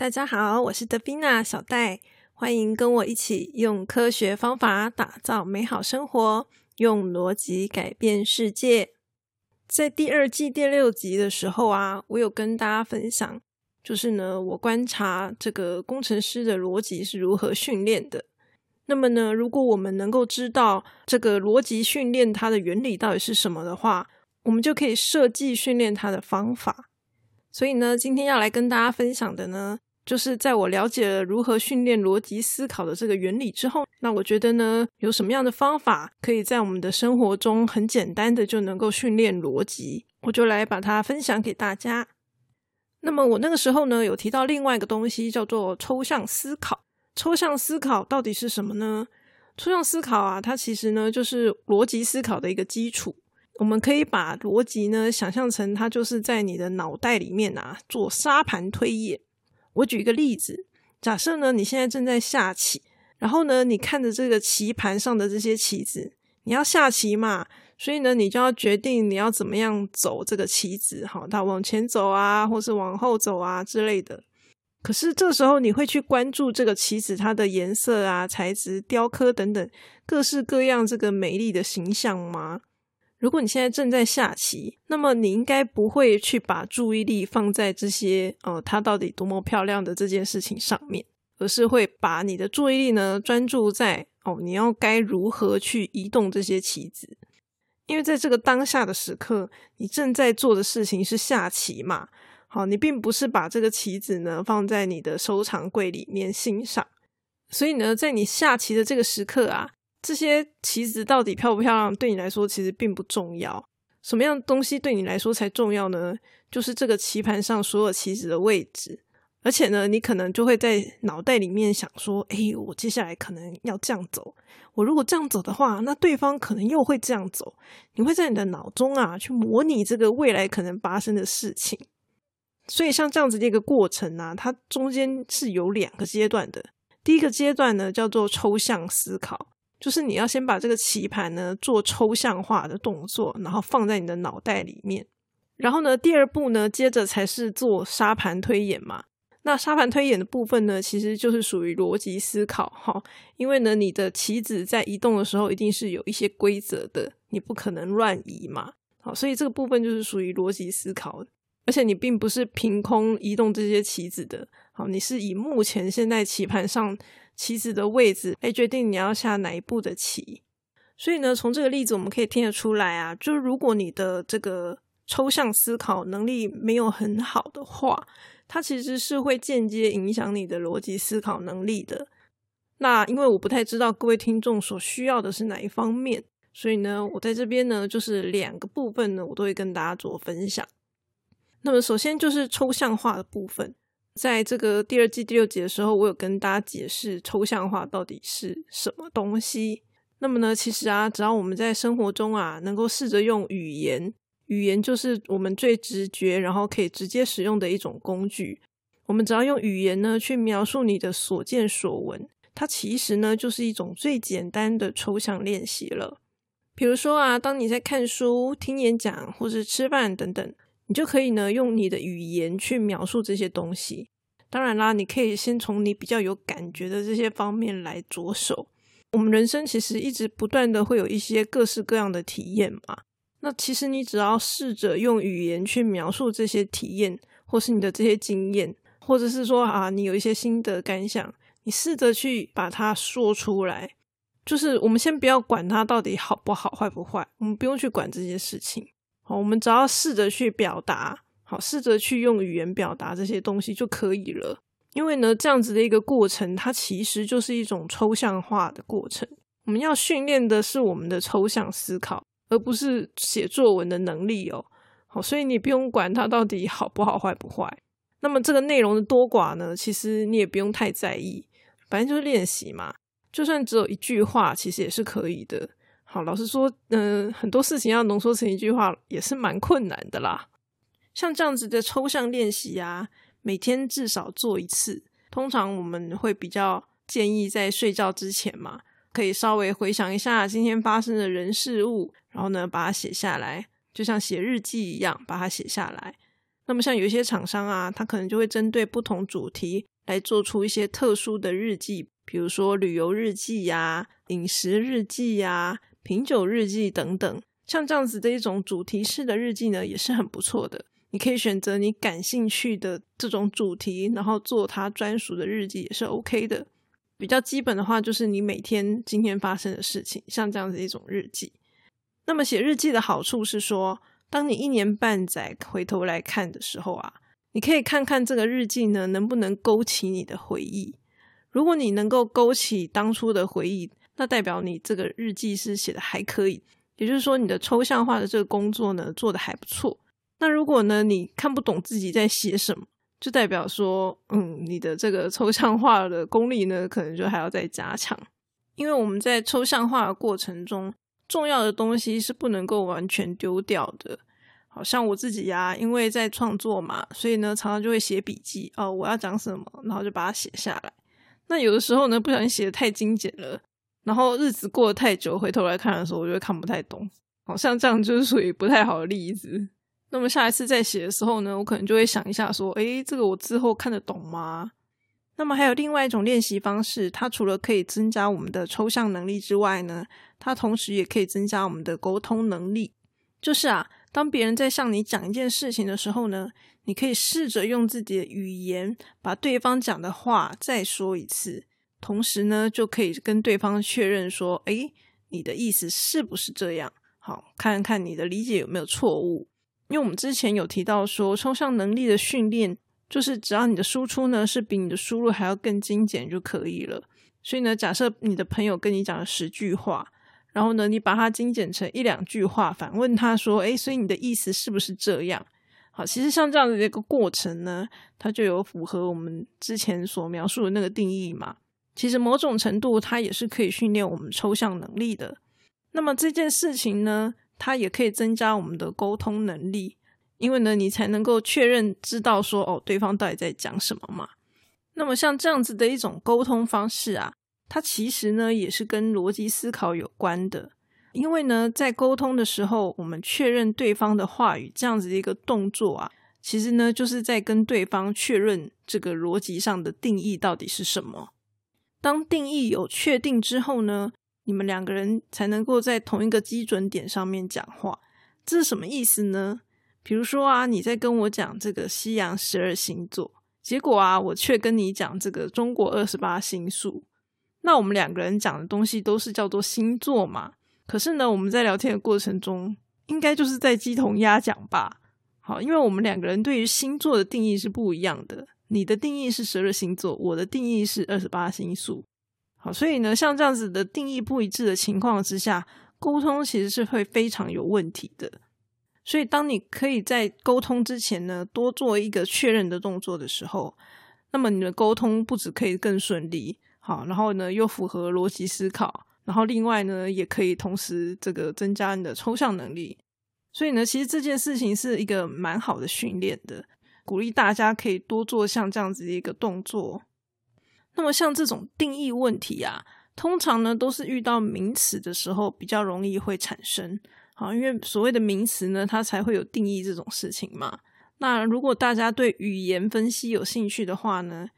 大家好，我是德宾娜小戴，欢迎跟我一起用科学方法打造美好生活，用逻辑改变世界。在第二季第六集的时候啊，我有跟大家分享。就是呢，我观察这个工程师的逻辑是如何训练的。那么呢，如果我们能够知道这个逻辑训练它的原理到底是什么的话，我们就可以设计训练它的方法。所以呢，今天要来跟大家分享的呢，就是在我了解了如何训练逻辑思考的这个原理之后，那我觉得呢，有什么样的方法可以在我们的生活中很简单的就能够训练逻辑，我就来把它分享给大家。那么我那个时候呢，有提到另外一个东西叫做抽象思考。抽象思考到底是什么呢？抽象思考啊，它其实呢就是逻辑思考的一个基础。我们可以把逻辑呢想象成它就是在你的脑袋里面啊做沙盘推演。我举一个例子，假设呢你现在正在下棋，然后呢你看着这个棋盘上的这些棋子，你要下棋嘛。所以呢，你就要决定你要怎么样走这个棋子，好，它往前走啊，或是往后走啊之类的。可是这时候你会去关注这个棋子它的颜色啊、材质、雕刻等等各式各样这个美丽的形象吗？如果你现在正在下棋，那么你应该不会去把注意力放在这些呃它到底多么漂亮的这件事情上面，而是会把你的注意力呢专注在哦你要该如何去移动这些棋子。因为在这个当下的时刻，你正在做的事情是下棋嘛？好，你并不是把这个棋子呢放在你的收藏柜里面欣赏。所以呢，在你下棋的这个时刻啊，这些棋子到底漂不漂亮，对你来说其实并不重要。什么样的东西对你来说才重要呢？就是这个棋盘上所有棋子的位置。而且呢，你可能就会在脑袋里面想说：“哎，我接下来可能要这样走。我如果这样走的话，那对方可能又会这样走。”你会在你的脑中啊，去模拟这个未来可能发生的事情。所以，像这样子的一个过程呢，它中间是有两个阶段的。第一个阶段呢，叫做抽象思考，就是你要先把这个棋盘呢做抽象化的动作，然后放在你的脑袋里面。然后呢，第二步呢，接着才是做沙盘推演嘛。那沙盘推演的部分呢，其实就是属于逻辑思考哈，因为呢，你的棋子在移动的时候一定是有一些规则的，你不可能乱移嘛，好，所以这个部分就是属于逻辑思考，而且你并不是凭空移动这些棋子的，好，你是以目前现在棋盘上棋子的位置来决定你要下哪一步的棋，所以呢，从这个例子我们可以听得出来啊，就是如果你的这个抽象思考能力没有很好的话。它其实是会间接影响你的逻辑思考能力的。那因为我不太知道各位听众所需要的是哪一方面，所以呢，我在这边呢，就是两个部分呢，我都会跟大家做分享。那么首先就是抽象化的部分，在这个第二季第六集的时候，我有跟大家解释抽象化到底是什么东西。那么呢，其实啊，只要我们在生活中啊，能够试着用语言。语言就是我们最直觉，然后可以直接使用的一种工具。我们只要用语言呢去描述你的所见所闻，它其实呢就是一种最简单的抽象练习了。比如说啊，当你在看书、听演讲或是吃饭等等，你就可以呢用你的语言去描述这些东西。当然啦，你可以先从你比较有感觉的这些方面来着手。我们人生其实一直不断的会有一些各式各样的体验嘛。那其实你只要试着用语言去描述这些体验，或是你的这些经验，或者是说啊，你有一些心得感想，你试着去把它说出来。就是我们先不要管它到底好不好、坏不坏，我们不用去管这些事情。好，我们只要试着去表达，好，试着去用语言表达这些东西就可以了。因为呢，这样子的一个过程，它其实就是一种抽象化的过程。我们要训练的是我们的抽象思考。而不是写作文的能力哦，好，所以你不用管它到底好不好、坏不坏。那么这个内容的多寡呢，其实你也不用太在意，反正就是练习嘛。就算只有一句话，其实也是可以的。好，老实说，嗯，很多事情要浓缩成一句话也是蛮困难的啦。像这样子的抽象练习啊，每天至少做一次。通常我们会比较建议在睡觉之前嘛，可以稍微回想一下今天发生的人事物，然后呢把它写下来，就像写日记一样把它写下来。那么像有一些厂商啊，他可能就会针对不同主题来做出一些特殊的日记，比如说旅游日记呀、饮食日记呀。品酒日记等等，像这样子的一种主题式的日记呢，也是很不错的。你可以选择你感兴趣的这种主题，然后做它专属的日记也是 OK 的。比较基本的话，就是你每天今天发生的事情，像这样子一种日记。那么写日记的好处是说，当你一年半载回头来看的时候啊，你可以看看这个日记呢能不能勾起你的回忆。如果你能够勾起当初的回忆，那代表你这个日记是写的还可以，也就是说你的抽象化的这个工作呢做的还不错。那如果呢你看不懂自己在写什么，就代表说，嗯，你的这个抽象化的功力呢可能就还要再加强。因为我们在抽象化的过程中，重要的东西是不能够完全丢掉的。好像我自己呀，因为在创作嘛，所以呢常常就会写笔记哦，我要讲什么，然后就把它写下来。那有的时候呢不小心写的太精简了。然后日子过得太久，回头来看的时候，我就会看不太懂。好像这样就是属于不太好的例子。那么下一次再写的时候呢，我可能就会想一下，说：“诶，这个我之后看得懂吗？”那么还有另外一种练习方式，它除了可以增加我们的抽象能力之外呢，它同时也可以增加我们的沟通能力。就是啊，当别人在向你讲一件事情的时候呢，你可以试着用自己的语言把对方讲的话再说一次。同时呢，就可以跟对方确认说：“诶，你的意思是不是这样？好，看看你的理解有没有错误。因为我们之前有提到说，抽象能力的训练就是只要你的输出呢是比你的输入还要更精简就可以了。所以呢，假设你的朋友跟你讲了十句话，然后呢，你把它精简成一两句话，反问他说：‘诶，所以你的意思是不是这样？’好，其实像这样的一个过程呢，它就有符合我们之前所描述的那个定义嘛。”其实某种程度，它也是可以训练我们抽象能力的。那么这件事情呢，它也可以增加我们的沟通能力，因为呢，你才能够确认知道说，哦，对方到底在讲什么嘛。那么像这样子的一种沟通方式啊，它其实呢也是跟逻辑思考有关的。因为呢，在沟通的时候，我们确认对方的话语这样子的一个动作啊，其实呢就是在跟对方确认这个逻辑上的定义到底是什么。当定义有确定之后呢，你们两个人才能够在同一个基准点上面讲话。这是什么意思呢？比如说啊，你在跟我讲这个西洋十二星座，结果啊，我却跟你讲这个中国二十八星宿。那我们两个人讲的东西都是叫做星座嘛？可是呢，我们在聊天的过程中，应该就是在鸡同鸭讲吧？好，因为我们两个人对于星座的定义是不一样的。你的定义是十二星座，我的定义是二十八星宿。好，所以呢，像这样子的定义不一致的情况之下，沟通其实是会非常有问题的。所以，当你可以在沟通之前呢，多做一个确认的动作的时候，那么你的沟通不止可以更顺利，好，然后呢又符合逻辑思考，然后另外呢也可以同时这个增加你的抽象能力。所以呢，其实这件事情是一个蛮好的训练的。鼓励大家可以多做像这样子的一个动作。那么像这种定义问题啊，通常呢都是遇到名词的时候比较容易会产生。好，因为所谓的名词呢，它才会有定义这种事情嘛。那如果大家对语言分析有兴趣的话呢，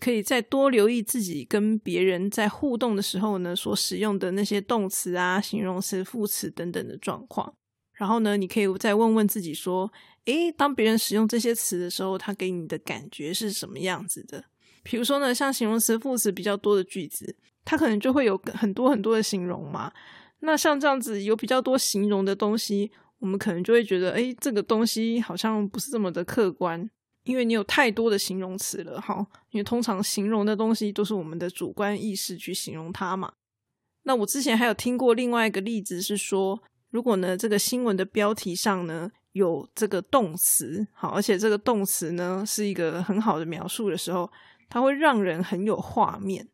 可以再多留意自己跟别人在互动的时候呢所使用的那些动词啊、形容词、副词等等的状况。然后呢，你可以再问问自己说。诶，当别人使用这些词的时候，他给你的感觉是什么样子的？比如说呢，像形容词、副词比较多的句子，它可能就会有很多很多的形容嘛。那像这样子有比较多形容的东西，我们可能就会觉得，诶，这个东西好像不是这么的客观，因为你有太多的形容词了，哈。因为通常形容的东西都是我们的主观意识去形容它嘛。那我之前还有听过另外一个例子是说。如果呢，这个新闻的标题上呢有这个动词，好，而且这个动词呢是一个很好的描述的时候，它会让人很有画面。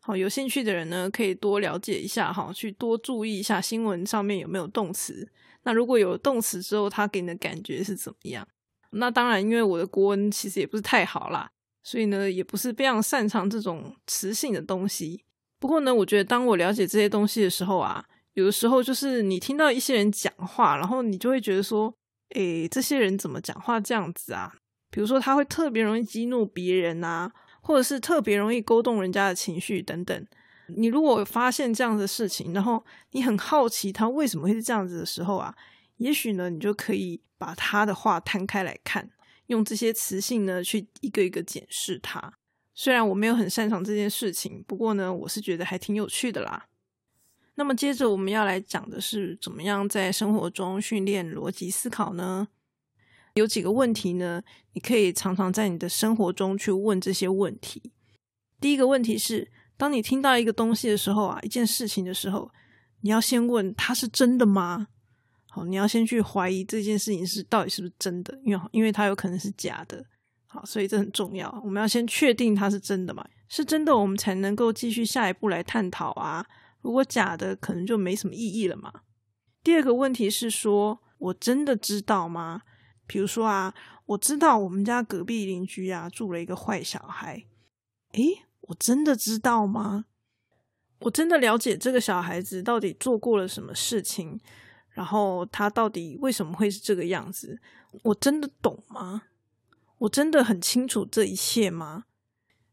好，有兴趣的人呢，可以多了解一下哈，去多注意一下新闻上面有没有动词。那如果有动词之后，它给你的感觉是怎么样？那当然，因为我的国文其实也不是太好啦，所以呢，也不是非常擅长这种词性的东西。不过呢，我觉得当我了解这些东西的时候啊，有的时候就是你听到一些人讲话，然后你就会觉得说，诶，这些人怎么讲话这样子啊？比如说他会特别容易激怒别人啊。或者是特别容易勾动人家的情绪等等，你如果发现这样的事情，然后你很好奇他为什么会是这样子的时候啊，也许呢，你就可以把他的话摊开来看，用这些词性呢去一个一个检视他。虽然我没有很擅长这件事情，不过呢，我是觉得还挺有趣的啦。那么接着我们要来讲的是，怎么样在生活中训练逻辑思考呢？有几个问题呢？你可以常常在你的生活中去问这些问题。第一个问题是，当你听到一个东西的时候啊，一件事情的时候，你要先问它是真的吗？好，你要先去怀疑这件事情是到底是不是真的，因为因为它有可能是假的。好，所以这很重要。我们要先确定它是真的嘛？是真的，我们才能够继续下一步来探讨啊。如果假的，可能就没什么意义了嘛。第二个问题是说，我真的知道吗？比如说啊，我知道我们家隔壁邻居啊住了一个坏小孩，诶，我真的知道吗？我真的了解这个小孩子到底做过了什么事情，然后他到底为什么会是这个样子？我真的懂吗？我真的很清楚这一切吗？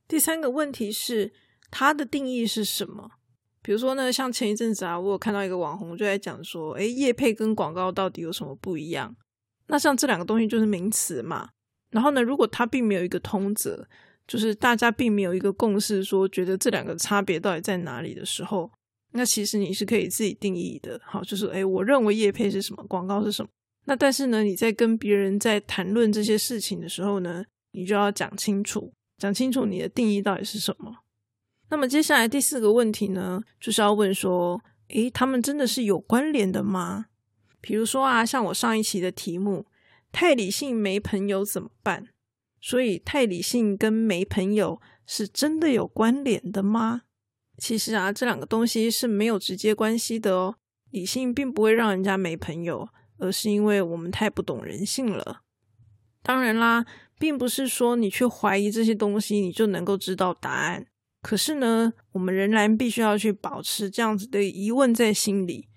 第三个问题是，它的定义是什么？比如说呢，像前一阵子啊，我有看到一个网红就在讲说，诶，叶配跟广告到底有什么不一样？那像这两个东西就是名词嘛，然后呢，如果它并没有一个通则，就是大家并没有一个共识，说觉得这两个差别到底在哪里的时候，那其实你是可以自己定义的。好，就是诶，我认为叶配是什么，广告是什么。那但是呢，你在跟别人在谈论这些事情的时候呢，你就要讲清楚，讲清楚你的定义到底是什么。那么接下来第四个问题呢，就是要问说，诶，他们真的是有关联的吗？比如说啊，像我上一期的题目“太理性没朋友怎么办”，所以太理性跟没朋友是真的有关联的吗？其实啊，这两个东西是没有直接关系的哦。理性并不会让人家没朋友，而是因为我们太不懂人性了。当然啦，并不是说你去怀疑这些东西，你就能够知道答案。可是呢，我们仍然必须要去保持这样子的疑问在心里。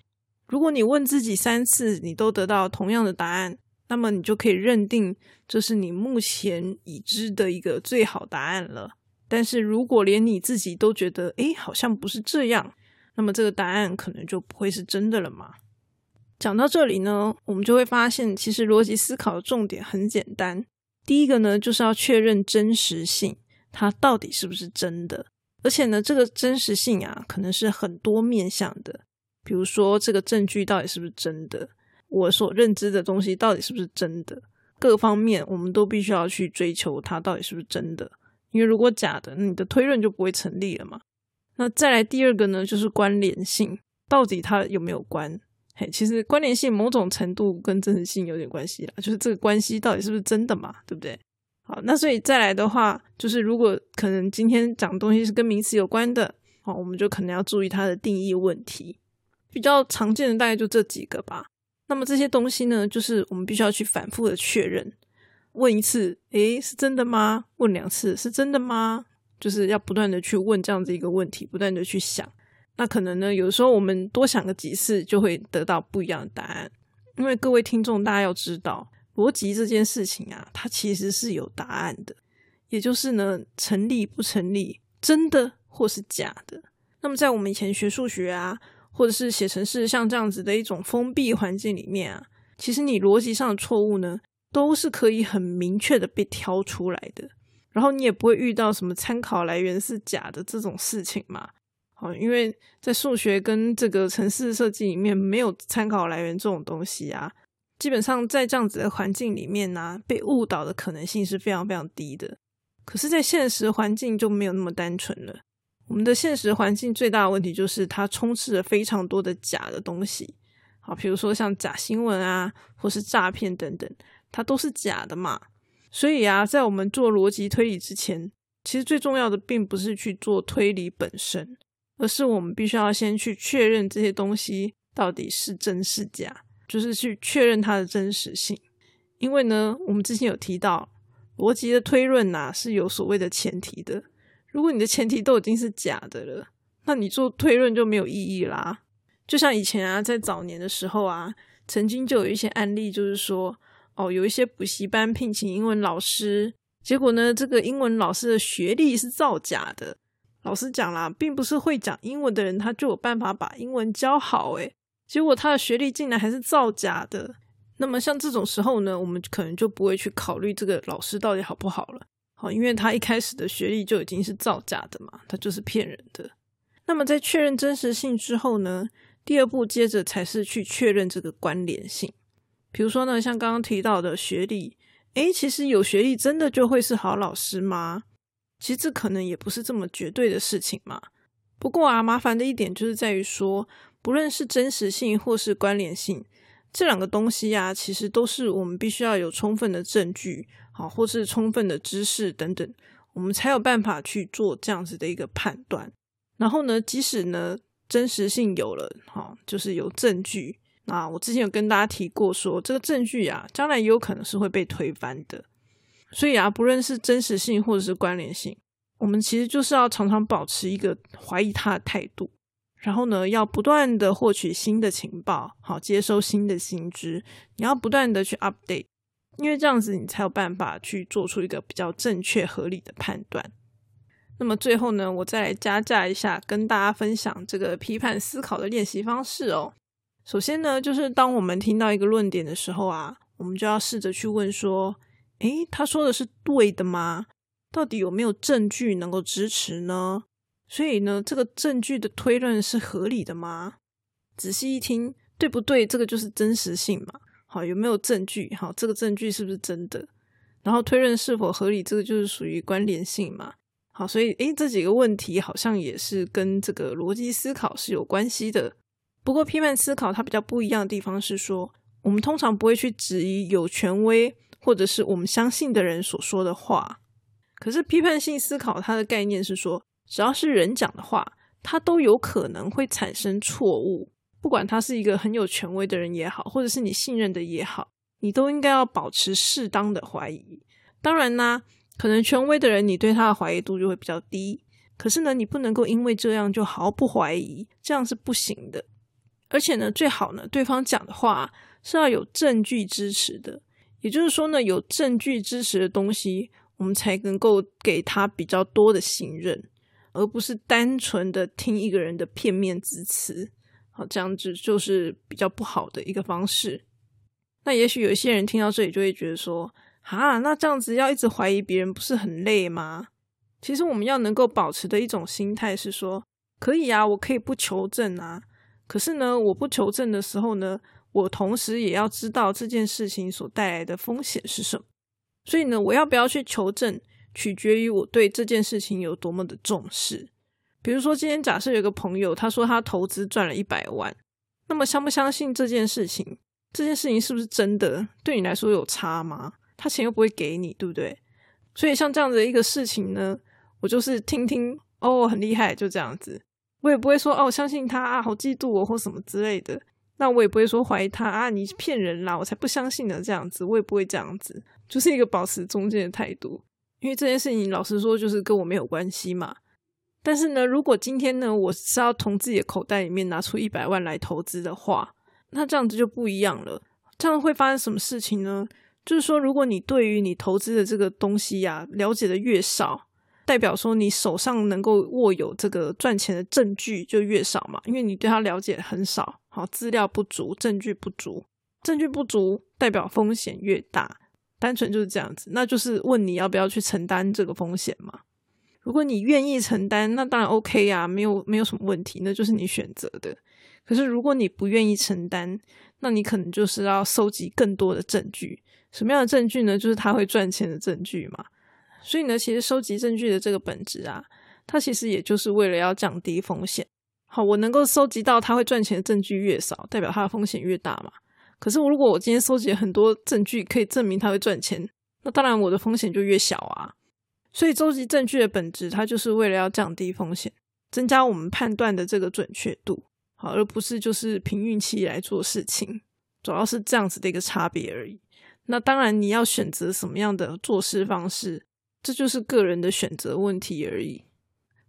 如果你问自己三次，你都得到同样的答案，那么你就可以认定这是你目前已知的一个最好答案了。但是如果连你自己都觉得，诶，好像不是这样，那么这个答案可能就不会是真的了嘛？讲到这里呢，我们就会发现，其实逻辑思考的重点很简单。第一个呢，就是要确认真实性，它到底是不是真的？而且呢，这个真实性啊，可能是很多面向的。比如说，这个证据到底是不是真的？我所认知的东西到底是不是真的？各方面我们都必须要去追求它到底是不是真的。因为如果假的，你的推论就不会成立了嘛。那再来第二个呢，就是关联性，到底它有没有关？嘿，其实关联性某种程度跟真实性有点关系啦，就是这个关系到底是不是真的嘛？对不对？好，那所以再来的话，就是如果可能今天讲的东西是跟名词有关的，好，我们就可能要注意它的定义问题。比较常见的大概就这几个吧。那么这些东西呢，就是我们必须要去反复的确认，问一次，诶，是真的吗？问两次，是真的吗？就是要不断的去问这样子一个问题，不断的去想。那可能呢，有时候我们多想个几次，就会得到不一样的答案。因为各位听众，大家要知道，逻辑这件事情啊，它其实是有答案的，也就是呢，成立不成立，真的或是假的。那么在我们以前学数学啊。或者是写成是像这样子的一种封闭环境里面啊，其实你逻辑上的错误呢，都是可以很明确的被挑出来的，然后你也不会遇到什么参考来源是假的这种事情嘛。好，因为在数学跟这个城市设计里面没有参考来源这种东西啊，基本上在这样子的环境里面呢，被误导的可能性是非常非常低的。可是，在现实环境就没有那么单纯了。我们的现实环境最大的问题就是它充斥着非常多的假的东西，好，比如说像假新闻啊，或是诈骗等等，它都是假的嘛。所以啊，在我们做逻辑推理之前，其实最重要的并不是去做推理本身，而是我们必须要先去确认这些东西到底是真是假，就是去确认它的真实性。因为呢，我们之前有提到，逻辑的推论呐是有所谓的前提的。如果你的前提都已经是假的了，那你做推论就没有意义啦。就像以前啊，在早年的时候啊，曾经就有一些案例，就是说，哦，有一些补习班聘请英文老师，结果呢，这个英文老师的学历是造假的。老师讲啦，并不是会讲英文的人他就有办法把英文教好，诶，结果他的学历竟然还是造假的。那么像这种时候呢，我们可能就不会去考虑这个老师到底好不好了。好，因为他一开始的学历就已经是造假的嘛，他就是骗人的。那么在确认真实性之后呢？第二步，接着才是去确认这个关联性。比如说呢，像刚刚提到的学历，诶，其实有学历真的就会是好老师吗？其实这可能也不是这么绝对的事情嘛。不过啊，麻烦的一点就是在于说，不论是真实性或是关联性这两个东西呀，其实都是我们必须要有充分的证据，好，或是充分的知识等等，我们才有办法去做这样子的一个判断。然后呢，即使呢。真实性有了，哈，就是有证据。那我之前有跟大家提过，说这个证据啊，将来也有可能是会被推翻的。所以啊，不论是真实性或者是关联性，我们其实就是要常常保持一个怀疑它的态度。然后呢，要不断的获取新的情报，好，接收新的新知。你要不断的去 update，因为这样子你才有办法去做出一个比较正确合理的判断。那么最后呢，我再来加价一下，跟大家分享这个批判思考的练习方式哦。首先呢，就是当我们听到一个论点的时候啊，我们就要试着去问说：诶，他说的是对的吗？到底有没有证据能够支持呢？所以呢，这个证据的推论是合理的吗？仔细一听，对不对？这个就是真实性嘛。好，有没有证据？好，这个证据是不是真的？然后推论是否合理？这个就是属于关联性嘛。好，所以诶，这几个问题好像也是跟这个逻辑思考是有关系的。不过批判思考它比较不一样的地方是说，我们通常不会去质疑有权威或者是我们相信的人所说的话。可是批判性思考它的概念是说，只要是人讲的话，它都有可能会产生错误。不管他是一个很有权威的人也好，或者是你信任的也好，你都应该要保持适当的怀疑。当然呢。可能权威的人，你对他的怀疑度就会比较低。可是呢，你不能够因为这样就毫不怀疑，这样是不行的。而且呢，最好呢，对方讲的话是要有证据支持的。也就是说呢，有证据支持的东西，我们才能够给他比较多的信任，而不是单纯的听一个人的片面之词。好，这样子就是比较不好的一个方式。那也许有一些人听到这里就会觉得说。啊，那这样子要一直怀疑别人，不是很累吗？其实我们要能够保持的一种心态是说，可以啊，我可以不求证啊。可是呢，我不求证的时候呢，我同时也要知道这件事情所带来的风险是什么。所以呢，我要不要去求证，取决于我对这件事情有多么的重视。比如说，今天假设有个朋友，他说他投资赚了一百万，那么相不相信这件事情？这件事情是不是真的？对你来说有差吗？他钱又不会给你，对不对？所以像这样的一个事情呢，我就是听听哦，很厉害，就这样子。我也不会说哦，相信他啊，好嫉妒我或什么之类的。那我也不会说怀疑他啊，你骗人啦，我才不相信呢。这样子，我也不会这样子，就是一个保持中间的态度。因为这件事情，老实说，就是跟我没有关系嘛。但是呢，如果今天呢，我是要从自己的口袋里面拿出一百万来投资的话，那这样子就不一样了。这样会发生什么事情呢？就是说，如果你对于你投资的这个东西呀了解的越少，代表说你手上能够握有这个赚钱的证据就越少嘛，因为你对它了解很少，好，资料不足，证据不足，证据不足代表风险越大，单纯就是这样子。那就是问你要不要去承担这个风险嘛？如果你愿意承担，那当然 OK 呀，没有没有什么问题，那就是你选择的。可是如果你不愿意承担，那你可能就是要收集更多的证据。什么样的证据呢？就是他会赚钱的证据嘛。所以呢，其实收集证据的这个本质啊，它其实也就是为了要降低风险。好，我能够收集到他会赚钱的证据越少，代表他的风险越大嘛。可是我如果我今天收集很多证据，可以证明他会赚钱，那当然我的风险就越小啊。所以收集证据的本质，它就是为了要降低风险，增加我们判断的这个准确度，好，而不是就是凭运气来做事情，主要是这样子的一个差别而已。那当然你要选择什么样的做事方式，这就是个人的选择问题而已。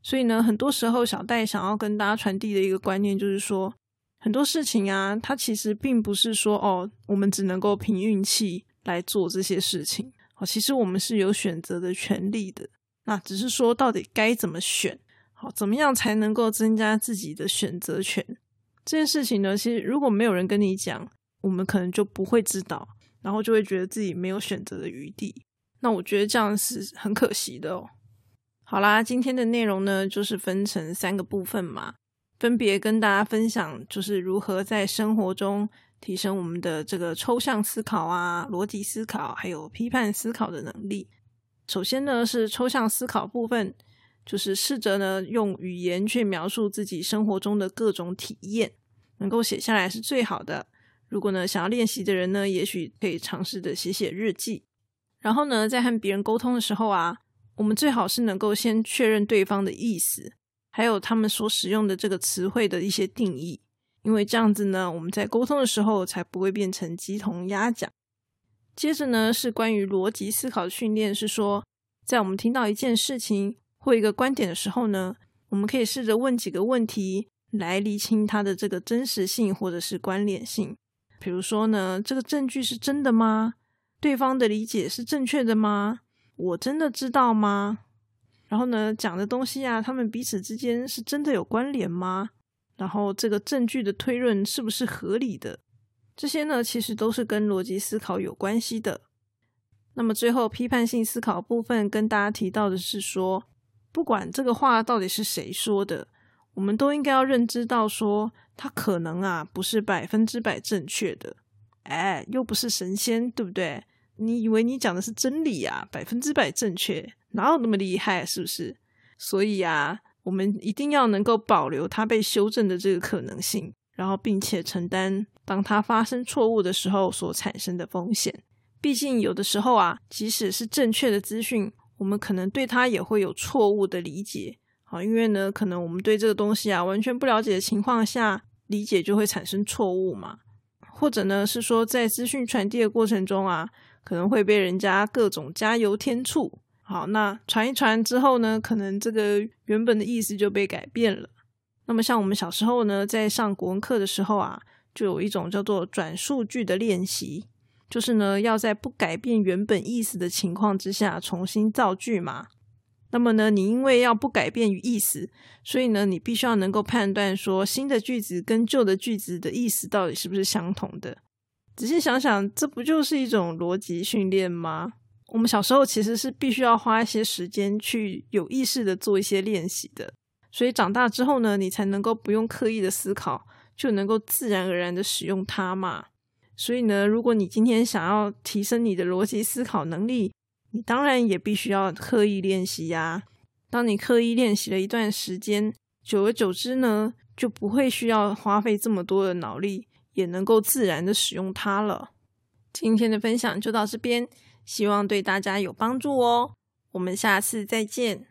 所以呢，很多时候小戴想要跟大家传递的一个观念就是说，很多事情啊，它其实并不是说哦，我们只能够凭运气来做这些事情。哦，其实我们是有选择的权利的。那只是说，到底该怎么选？好，怎么样才能够增加自己的选择权？这件事情呢，其实如果没有人跟你讲，我们可能就不会知道，然后就会觉得自己没有选择的余地。那我觉得这样是很可惜的哦。好啦，今天的内容呢，就是分成三个部分嘛，分别跟大家分享，就是如何在生活中。提升我们的这个抽象思考啊、逻辑思考，还有批判思考的能力。首先呢，是抽象思考部分，就是试着呢用语言去描述自己生活中的各种体验，能够写下来是最好的。如果呢想要练习的人呢，也许可以尝试的写写日记。然后呢，在和别人沟通的时候啊，我们最好是能够先确认对方的意思，还有他们所使用的这个词汇的一些定义。因为这样子呢，我们在沟通的时候才不会变成鸡同鸭讲。接着呢，是关于逻辑思考的训练，是说，在我们听到一件事情或一个观点的时候呢，我们可以试着问几个问题来厘清它的这个真实性或者是关联性。比如说呢，这个证据是真的吗？对方的理解是正确的吗？我真的知道吗？然后呢，讲的东西啊，他们彼此之间是真的有关联吗？然后这个证据的推论是不是合理的？这些呢，其实都是跟逻辑思考有关系的。那么最后批判性思考部分跟大家提到的是说，不管这个话到底是谁说的，我们都应该要认知到说，它可能啊不是百分之百正确的。哎，又不是神仙，对不对？你以为你讲的是真理啊？百分之百正确，哪有那么厉害？是不是？所以啊。我们一定要能够保留它被修正的这个可能性，然后并且承担当它发生错误的时候所产生的风险。毕竟有的时候啊，即使是正确的资讯，我们可能对它也会有错误的理解。好，因为呢，可能我们对这个东西啊完全不了解的情况下，理解就会产生错误嘛。或者呢，是说在资讯传递的过程中啊，可能会被人家各种加油添醋。好，那传一传之后呢，可能这个原本的意思就被改变了。那么像我们小时候呢，在上国文课的时候啊，就有一种叫做转述句的练习，就是呢要在不改变原本意思的情况之下重新造句嘛。那么呢，你因为要不改变意思，所以呢，你必须要能够判断说新的句子跟旧的句子的意思到底是不是相同的。仔细想想，这不就是一种逻辑训练吗？我们小时候其实是必须要花一些时间去有意识的做一些练习的，所以长大之后呢，你才能够不用刻意的思考，就能够自然而然的使用它嘛。所以呢，如果你今天想要提升你的逻辑思考能力，你当然也必须要刻意练习呀。当你刻意练习了一段时间，久而久之呢，就不会需要花费这么多的脑力，也能够自然的使用它了。今天的分享就到这边。希望对大家有帮助哦，我们下次再见。